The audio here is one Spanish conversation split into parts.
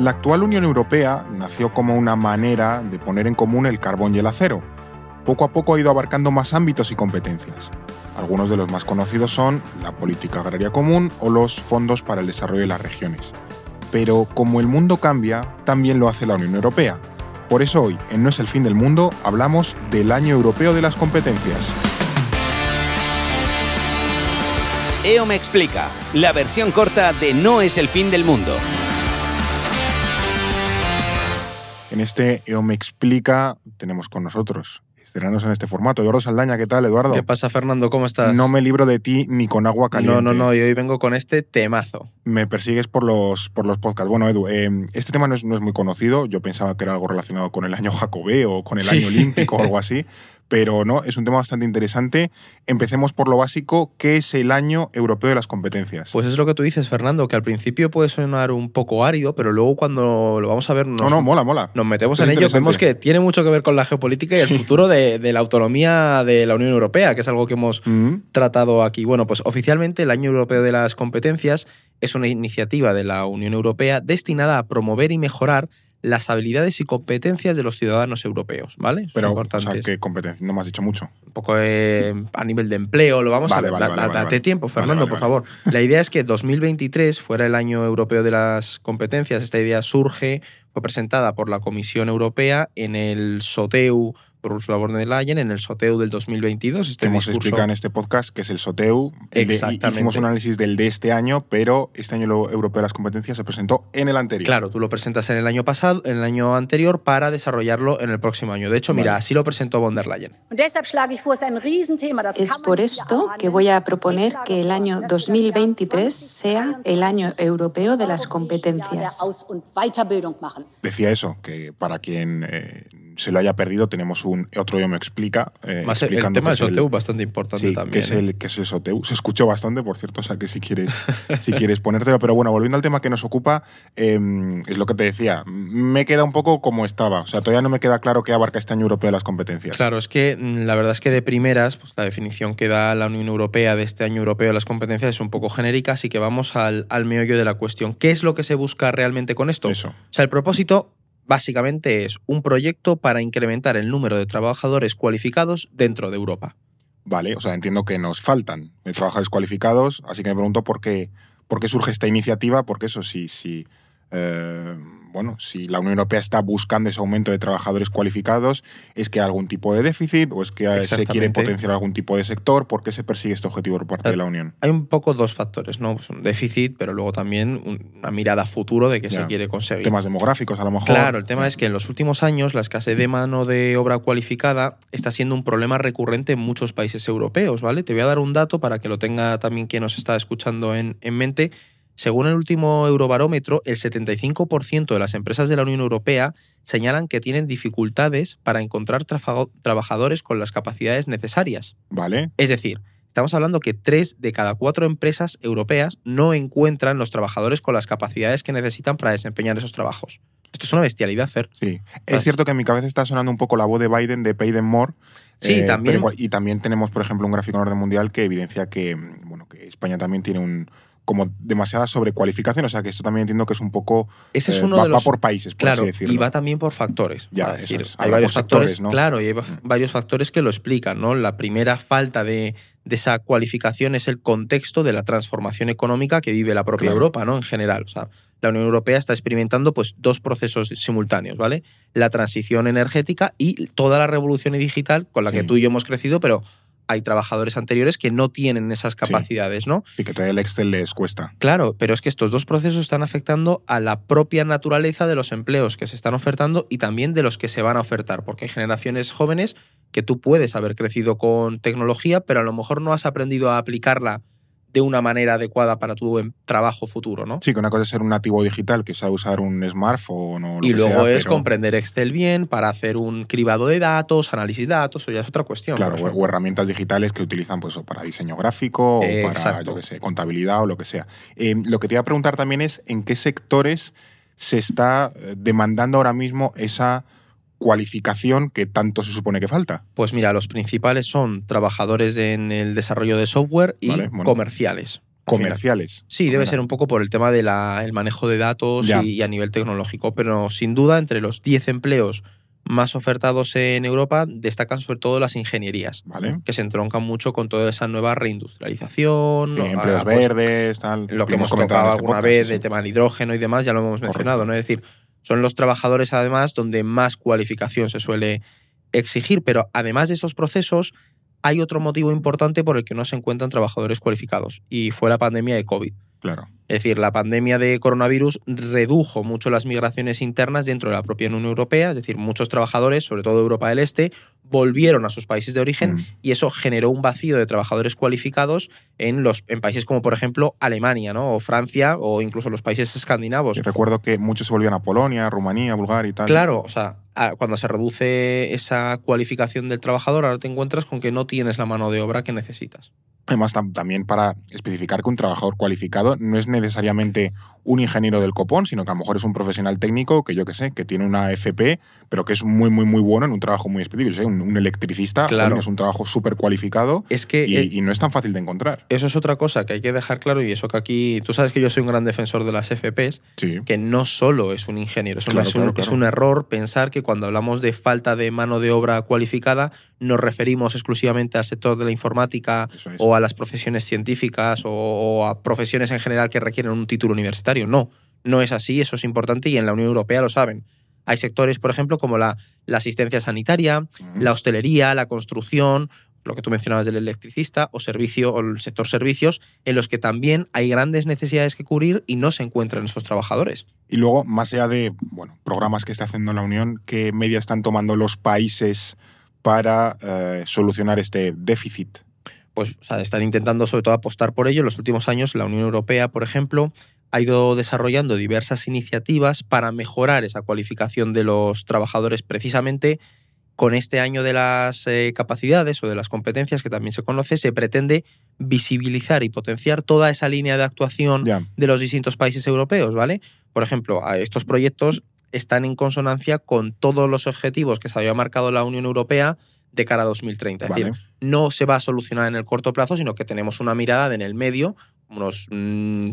La actual Unión Europea nació como una manera de poner en común el carbón y el acero. Poco a poco ha ido abarcando más ámbitos y competencias. Algunos de los más conocidos son la política agraria común o los fondos para el desarrollo de las regiones. Pero como el mundo cambia, también lo hace la Unión Europea. Por eso hoy, en No es el fin del mundo, hablamos del Año Europeo de las Competencias. EO me explica, la versión corta de No es el fin del mundo. En este EO me explica tenemos con nosotros estrenarnos en este formato. Eduardo Saldaña, ¿qué tal, Eduardo? ¿Qué pasa, Fernando? ¿Cómo estás? No me libro de ti ni con agua caliente. No, no, no, y hoy vengo con este temazo. Me persigues por los, por los podcasts. Bueno, Edu, eh, este tema no es, no es, muy conocido. Yo pensaba que era algo relacionado con el año Jacobeo o con el año olímpico o algo así, pero no, es un tema bastante interesante. Empecemos por lo básico, ¿qué es el año europeo de las competencias? Pues es lo que tú dices, Fernando, que al principio puede sonar un poco árido, pero luego cuando lo vamos a ver nos, no, no, mola, mola. nos metemos en ello, vemos que tiene mucho que ver con la geopolítica y el futuro de, de, la autonomía de la Unión Europea, que es algo que hemos mm -hmm. tratado aquí. Bueno, pues oficialmente el año europeo de las competencias es una iniciativa de la Unión Europea destinada a promover y mejorar las habilidades y competencias de los ciudadanos europeos, ¿vale? Pero, o sea, ¿qué competencia? No me has dicho mucho. Un poco eh, a nivel de empleo, lo vamos vale, a ver. Vale, da, vale, date tiempo, Fernando, por favor. La idea es que 2023 fuera el año europeo de las competencias. Esta idea surge, fue presentada por la Comisión Europea en el SOTEU por Ursula von der Leyen en el SOTEU del 2022. Este hemos discurso... explicado en este podcast que es el SOTEU. Exactamente. De, hicimos un análisis del de este año, pero este año europeo de las competencias se presentó en el anterior. Claro, tú lo presentas en el año pasado, en el año anterior, para desarrollarlo en el próximo año. De hecho, mira, vale. así lo presentó von der Leyen. Es por esto que voy a proponer que el año 2023 sea el año europeo de las competencias. Decía eso, que para quien eh, se lo haya perdido, tenemos un otro yo me explica. Eh, Más el tema del SOTEU es bastante importante sí, también. Que es, ¿eh? el, que es el SOTEU. Se escuchó bastante, por cierto, o sea que si quieres, si quieres ponértelo. Pero bueno, volviendo al tema que nos ocupa, eh, es lo que te decía. Me queda un poco como estaba. O sea, todavía no me queda claro qué abarca este año europeo de las competencias. Claro, es que mm, la verdad es que de primeras, pues la definición que da la Unión Europea de este año europeo de las competencias es un poco genérica, así que vamos al, al meollo de la cuestión. ¿Qué es lo que se busca realmente con esto? Eso. O sea, el propósito básicamente es un proyecto para incrementar el número de trabajadores cualificados dentro de Europa. Vale, o sea, entiendo que nos faltan trabajadores cualificados, así que me pregunto por qué, por qué surge esta iniciativa, porque eso sí, sí. Eh, bueno, si la Unión Europea está buscando ese aumento de trabajadores cualificados, ¿es que hay algún tipo de déficit o es que se quiere potenciar algún tipo de sector? ¿Por qué se persigue este objetivo por parte de la Unión? Hay un poco dos factores, ¿no? Pues un déficit, pero luego también una mirada a futuro de qué se quiere conseguir. Temas demográficos, a lo mejor. Claro, el tema es que en los últimos años la escasez de mano de obra cualificada está siendo un problema recurrente en muchos países europeos, ¿vale? Te voy a dar un dato para que lo tenga también quien nos está escuchando en, en mente. Según el último Eurobarómetro, el 75% de las empresas de la Unión Europea señalan que tienen dificultades para encontrar trabajadores con las capacidades necesarias. Vale. Es decir, estamos hablando que tres de cada cuatro empresas europeas no encuentran los trabajadores con las capacidades que necesitan para desempeñar esos trabajos. Esto es una bestialidad, Fer. Sí. Es cierto que en mi cabeza está sonando un poco la voz de Biden de Pay them more. Sí, eh, también. Y también tenemos, por ejemplo, un gráfico en orden mundial que evidencia que, bueno, que España también tiene un como demasiada sobrecualificación, o sea que esto también entiendo que es un poco ese es uno eh, va, de los, va, por países, por claro, así decirlo. y va también por factores. Ya, decir, es. hay varios factores, sectores, ¿no? claro, y hay varios factores que lo explican, ¿no? La primera falta de, de, esa cualificación es el contexto de la transformación económica que vive la propia claro. Europa, ¿no? En general, o sea, la Unión Europea está experimentando pues dos procesos simultáneos, ¿vale? La transición energética y toda la revolución digital con la Sí. que tú y yo hemos crecido, pero hay trabajadores anteriores que no tienen esas capacidades, ¿no? Y que todavía el Excel les cuesta. Claro, pero es que estos dos procesos están afectando a la propia naturaleza de los empleos que se están ofertando y también de los que se van a ofertar, porque hay generaciones jóvenes que tú puedes haber crecido con tecnología, pero a lo mejor no has aprendido a aplicarla de una manera adecuada para tu em, trabajo futuro, ¿no? Sí, que una cosa es ser un nativo digital que sabe usar un smartphone o lo y que luego sea, es pero, comprender Excel bien para hacer un cribado de datos, análisis de datos, o ya es otra cuestión. Claro, o, herramientas digitales que utilizan pues, para diseño gráfico o para, Exacto. yo que sé, contabilidad o lo que sea. Eh, lo que te iba a preguntar también es en qué sectores se está eh, demandando ahora mismo esa cualificación que tanto se supone que falta. Pues mira, los principales son trabajadores en el desarrollo de software y Vale, bueno. comerciales. comerciales. Sí, debe ser un poco por el tema del manejo de datos y, y a nivel tecnológico, pero sin duda entre los 10 empleos más ofertados en Europa destacan sobre todo las ingenierías, ¿Vale? que se entroncan mucho con toda esa nueva reindustrialización. Sí, empleos verdes, tal. lo que hemos comentado este alguna podcast, vez, sí, el tema del hidrógeno y demás, ya lo hemos mencionado, ¿no? Es decir, son los trabajadores además donde más cualificación se suele exigir, pero además de esos procesos hay otro motivo importante por el que no se encuentran trabajadores cualificados y fue la pandemia de COVID. Claro. Es decir, la pandemia de coronavirus redujo mucho las migraciones internas dentro de la propia Unión Europea, es decir, muchos trabajadores, sobre todo de Europa del Este, volvieron a sus países de origen Mm. y eso generó un vacío de trabajadores cualificados en, los, en países como, por ejemplo, Alemania, ¿no? o Francia, o incluso los países escandinavos. Y recuerdo que muchos se volvían a Polonia, Rumanía, Bulgaria y tal. Claro, o sea, cuando se reduce esa cualificación del trabajador, ahora te encuentras con que no tienes la mano de obra que necesitas. Además, tam- también para especificar que un trabajador cualificado no es necesariamente un ingeniero del copón, sino que a lo mejor es un profesional técnico que yo que sé, que tiene una FP, pero que es muy, muy, muy bueno en un trabajo muy específico. Yo sé, un, un electricista Claro. es un trabajo súper cualificado Es que y, eh, y no es tan fácil de encontrar. eso es otra cosa que hay que dejar claro y eso que aquí, tú sabes que yo soy un gran defensor de las FPs, Sí. que no solo es un ingeniero, es, un- Claro, es un, claro, claro. es un error pensar que cuando hablamos de falta de mano de obra cualificada nos referimos exclusivamente al sector de la informática es. o a las profesiones científicas o, o a profesiones en general que requieren un título universitario. No, no es así, eso es importante y en la Unión Europea lo saben. Hay sectores, por ejemplo, como la, la asistencia sanitaria, Mm. la hostelería, la construcción, lo que tú mencionabas del electricista o servicio o el sector servicios, en los que también hay grandes necesidades que cubrir y no se encuentran esos trabajadores. Y luego, más allá de bueno, programas que está haciendo la Unión, ¿qué medidas están tomando los países para eh, solucionar este déficit? pues o sea, están intentando sobre todo apostar por ello. En los últimos años la Unión Europea, por ejemplo, ha ido desarrollando diversas iniciativas para mejorar esa cualificación de los trabajadores precisamente con este año de las eh, capacidades o de las competencias que también se conoce, se pretende visibilizar y potenciar toda esa línea de actuación de los distintos países europeos, ¿vale? Por ejemplo, estos proyectos están en consonancia con todos los objetivos que se había marcado la Unión Europea de cara a 2030. Es vale. decir, no se va a solucionar en el corto plazo, sino que tenemos una mirada en el medio, unos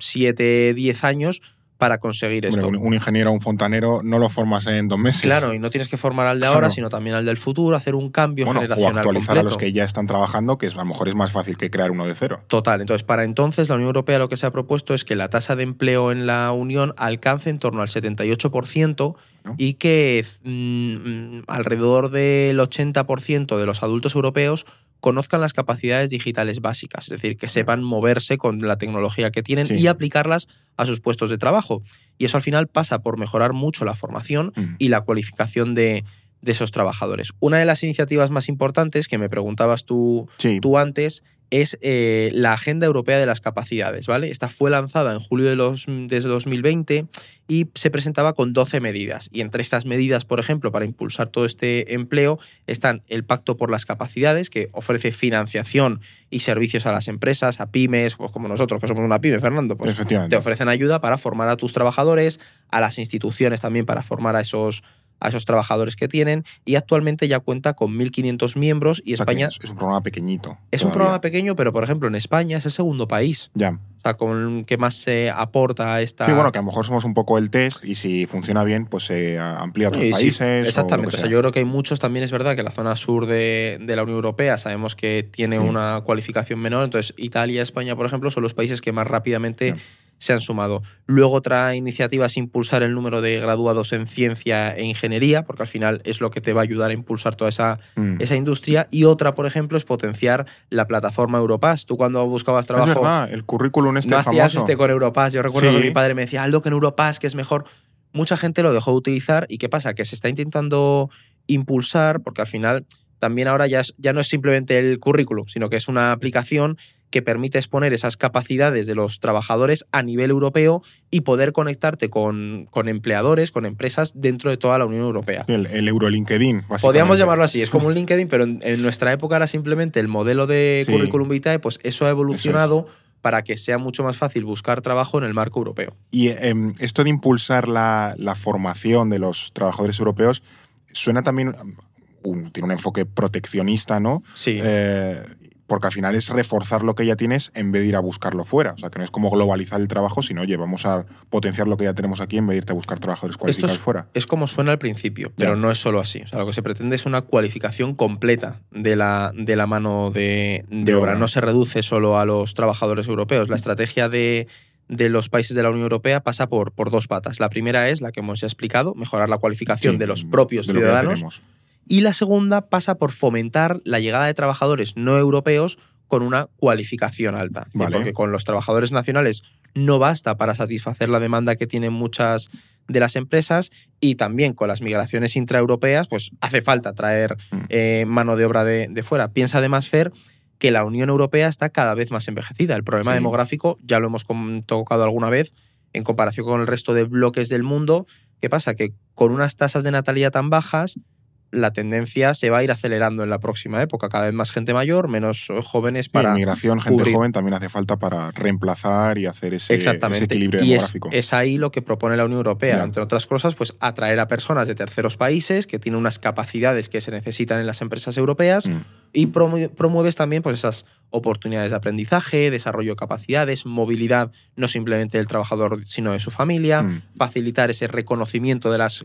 7, 10 años, para conseguir esto. un, un ingeniero o un fontanero no lo formas en dos meses. Claro, y no tienes que formar al de ahora, Claro. sino también al del futuro, hacer un cambio Bueno, o generacional actualizar a los que ya están trabajando, que es- a lo mejor es más fácil que crear uno de cero. Total. Entonces, para entonces, la Unión Europea lo que se ha propuesto es que la tasa de empleo en la Unión alcance en torno al 78% ¿No? y que mm, alrededor del 80% de los adultos europeos conozcan las capacidades digitales básicas, es decir, que sepan moverse con la tecnología que tienen Sí. y aplicarlas a sus puestos de trabajo. Y eso al final pasa por mejorar mucho la formación Mm. y la cualificación de, de esos trabajadores. Una de las iniciativas más importantes que me preguntabas tú Sí, tú antes es eh, la Agenda Europea de las Capacidades, ¿vale? Esta fue lanzada en julio de, los, de 2020 y se presentaba con 12 medidas. Y entre estas medidas, por ejemplo, para impulsar todo este empleo, están el Pacto por las Capacidades, que ofrece financiación y servicios a las empresas, a pymes, pues como nosotros, que somos una pyme, Fernando, pues te ofrecen ayuda para formar a tus trabajadores, a las instituciones también para formar a esos, a esos trabajadores que tienen y actualmente ya cuenta con 1.500 miembros y O sea que España es, un programa pequeñito. es un programa pequeño, pero por ejemplo en España es el segundo país, Ya. o sea, con que más se aporta a esta... Sí, bueno, que a lo mejor somos un poco el test y si funciona bien, pues se amplía a otros Sí, sí, países. exactamente. O, sea, yo creo que hay muchos, también es verdad que la zona sur de, de la Unión Europea sabemos que tiene Sí. una cualificación menor, entonces Italia y España, por ejemplo, son los países que más rápidamente. Se han sumado. Luego otra iniciativa es impulsar el número de graduados en ciencia e ingeniería, porque al final es lo que te va a ayudar a impulsar toda esa, Mm. esa industria. Y otra, por ejemplo, es potenciar la plataforma Europass. Tú cuando buscabas Es trabajo verdad, el currículum este no hacías famoso. este con Europass. Yo recuerdo Sí. que mi padre me decía, Aldo, que en Europass, que es mejor. Mucha gente lo dejó de utilizar. ¿Y qué pasa? Que se está intentando impulsar, porque al final también ahora ya, es- ya no es simplemente el currículum, sino que es una aplicación que permite exponer esas capacidades de los trabajadores a nivel europeo y poder conectarte con, con empleadores, con empresas dentro de toda la Unión Europea. El, el Euro LinkedIn, básicamente. Podríamos llamarlo así, es como un LinkedIn, pero en, en nuestra época era simplemente el modelo de Sí. currículum vitae, pues eso ha evolucionado para que sea mucho más fácil buscar trabajo en el marco europeo. Y em, esto de impulsar la, la formación de los trabajadores europeos suena también. um, un- tiene un enfoque proteccionista, ¿no? Sí. Eh, porque al final es reforzar lo que ya tienes en vez de ir a buscarlo fuera. O sea, que no es como globalizar el trabajo, sino, oye, vamos a potenciar lo que ya tenemos aquí en vez de irte a buscar trabajadores cualificados es, fuera. Es como suena al principio, pero Ya. no es solo así. O sea, lo que se pretende es una cualificación completa de la, de la mano de, de De obra. obra. No se reduce solo a los trabajadores europeos. La estrategia de, de los países de la Unión Europea pasa por, por dos patas. La primera es la que hemos ya explicado, mejorar la cualificación Sí, de los propios de ciudadanos. Y la segunda pasa por fomentar la llegada de trabajadores no europeos con una cualificación alta. Vale. Porque con los trabajadores nacionales no basta para satisfacer la demanda que tienen muchas de las empresas y también con las migraciones intraeuropeas, pues hace falta traer Mm. eh, mano de obra de, de fuera. Piensa además, Fer, que la Unión Europea está cada vez más envejecida. El problema Sí. demográfico ya lo hemos tocado alguna vez en comparación con el resto de bloques del mundo. ¿Qué pasa? Que con unas tasas de natalidad tan bajas, la tendencia se va a ir acelerando en la próxima época. Cada vez más gente mayor, menos eh, jóvenes Sí, para. migración, gente cubrir. joven también hace falta para reemplazar y hacer ese, ese Exactamente. equilibrio y es, demográfico. es ahí lo que propone la Unión Europea, entre otras cosas, pues atraer a personas de terceros países que tienen unas capacidades que se necesitan en las empresas europeas Mm. Y promu- promueves también pues, esas oportunidades de aprendizaje, desarrollo de capacidades, movilidad no simplemente del trabajador, sino de su familia, Mm. facilitar ese reconocimiento de las,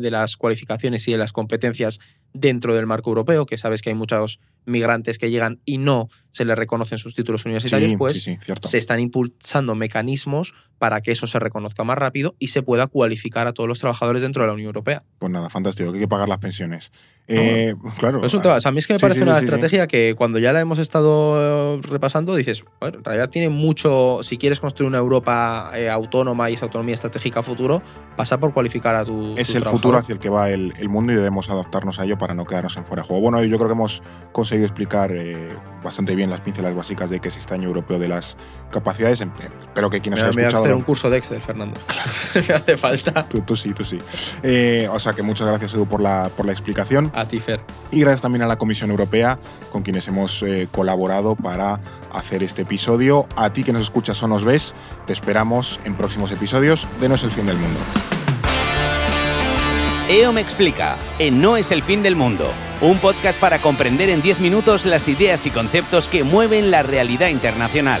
de las cualificaciones y de las competencias dentro del marco europeo, que sabes que hay muchos migrantes que llegan y no se les reconocen sus títulos universitarios, Sí, pues sí, sí, cierto. se están impulsando mecanismos para que eso se reconozca más rápido y se pueda cualificar a todos los trabajadores dentro de la Unión Europea. Pues nada, fantástico, que hay que pagar las pensiones. Eh, claro. Es un tema- o sea, a mí es que me Sí, parece sí, una sí, estrategia que cuando ya la hemos estado eh, repasando dices, bueno, en realidad tiene mucho, si quieres construir una Europa eh, autónoma y esa autonomía estratégica a futuro, pasa por cualificar a tu... es tu el futuro hacia el que va el, el mundo y debemos adaptarnos a ello para no quedarnos en fuera de juego. Bueno, yo creo que hemos conseguido explicar eh, bastante bien las pincelas básicas de que es este año europeo de las capacidades. Espero que quien nos haya me voy a escuchado... hacer un curso de Excel, Fernando. me hace falta. Tú, tú sí, tú sí. Eh, o sea que muchas gracias, Edu, por la, por la explicación. A ti, Fer. Y gracias también a la Comisión Europea, con quienes hemos eh, colaborado para hacer este episodio. A ti que nos escuchas o nos ves, te esperamos en próximos episodios de No es el fin del mundo. EO me explica, en No es el fin del mundo, un podcast para comprender en 10 minutos las ideas y conceptos que mueven la realidad internacional.